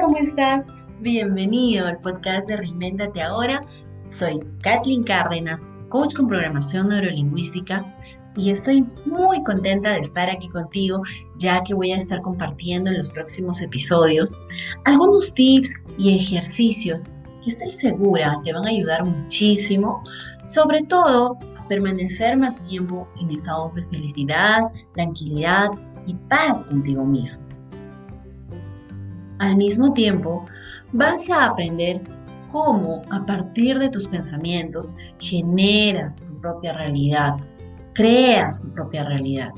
¿cómo estás? Bienvenido al podcast de Reinventate Ahora. Soy Kathleen Cárdenas, coach con programación neurolingüística y estoy muy contenta de estar aquí contigo ya que voy a estar compartiendo en los próximos episodios algunos tips y ejercicios que estoy segura te van a ayudar muchísimo, sobre todo a permanecer más tiempo en estados de felicidad, tranquilidad y paz contigo mismo. Al mismo tiempo, vas a aprender cómo a partir de tus pensamientos generas tu propia realidad, creas tu propia realidad.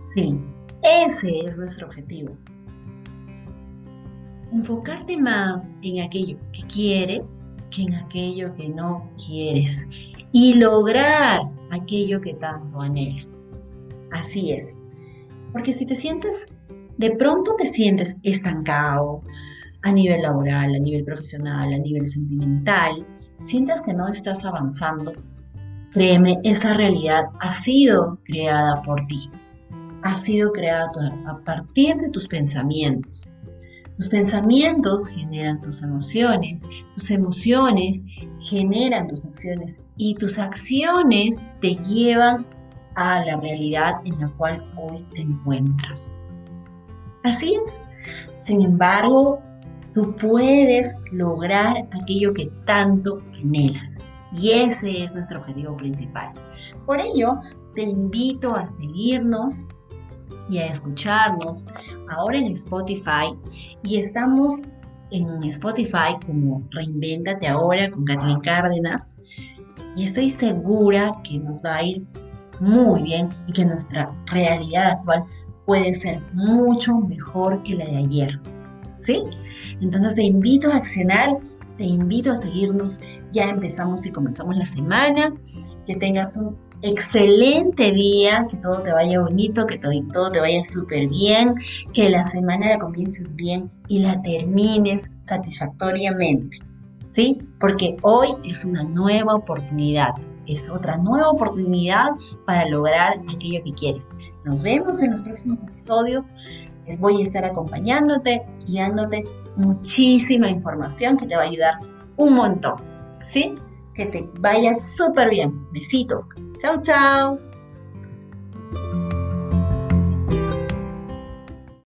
Sí, ese es nuestro objetivo. Enfocarte más en aquello que quieres que en aquello que no quieres y lograr aquello que tanto anhelas. Así es. Porque si te sientes de pronto te sientes estancado a nivel laboral, a nivel profesional, a nivel sentimental, sientas que no estás avanzando, créeme, esa realidad ha sido creada por ti. Ha sido creada a partir de tus pensamientos. Tus pensamientos generan tus emociones, tus emociones generan tus acciones y tus acciones te llevan a la realidad en la cual hoy te encuentras. Así es. Sin embargo, tú puedes lograr aquello que tanto anhelas. Y ese es nuestro objetivo principal. Por ello, te invito a seguirnos y a escucharnos ahora en Spotify. Y estamos en Spotify como Reinvéntate ahora con Kathleen Cárdenas. Y estoy segura que nos va a ir muy bien y que nuestra realidad actual puede ser mucho mejor que la de ayer. ¿Sí? Entonces te invito a accionar, te invito a seguirnos. Ya empezamos y comenzamos la semana. Que tengas un excelente día, que todo te vaya bonito, que todo, te vaya súper bien, que la semana la comiences bien y la termines satisfactoriamente. ¿Sí? Porque hoy es una nueva oportunidad es otra nueva oportunidad para lograr aquello que quieres. Nos vemos en los próximos episodios. Les voy a estar acompañándote y dándote muchísima información que te va a ayudar un montón. ¿Sí? Que te vaya súper bien. Besitos. Chao, chao.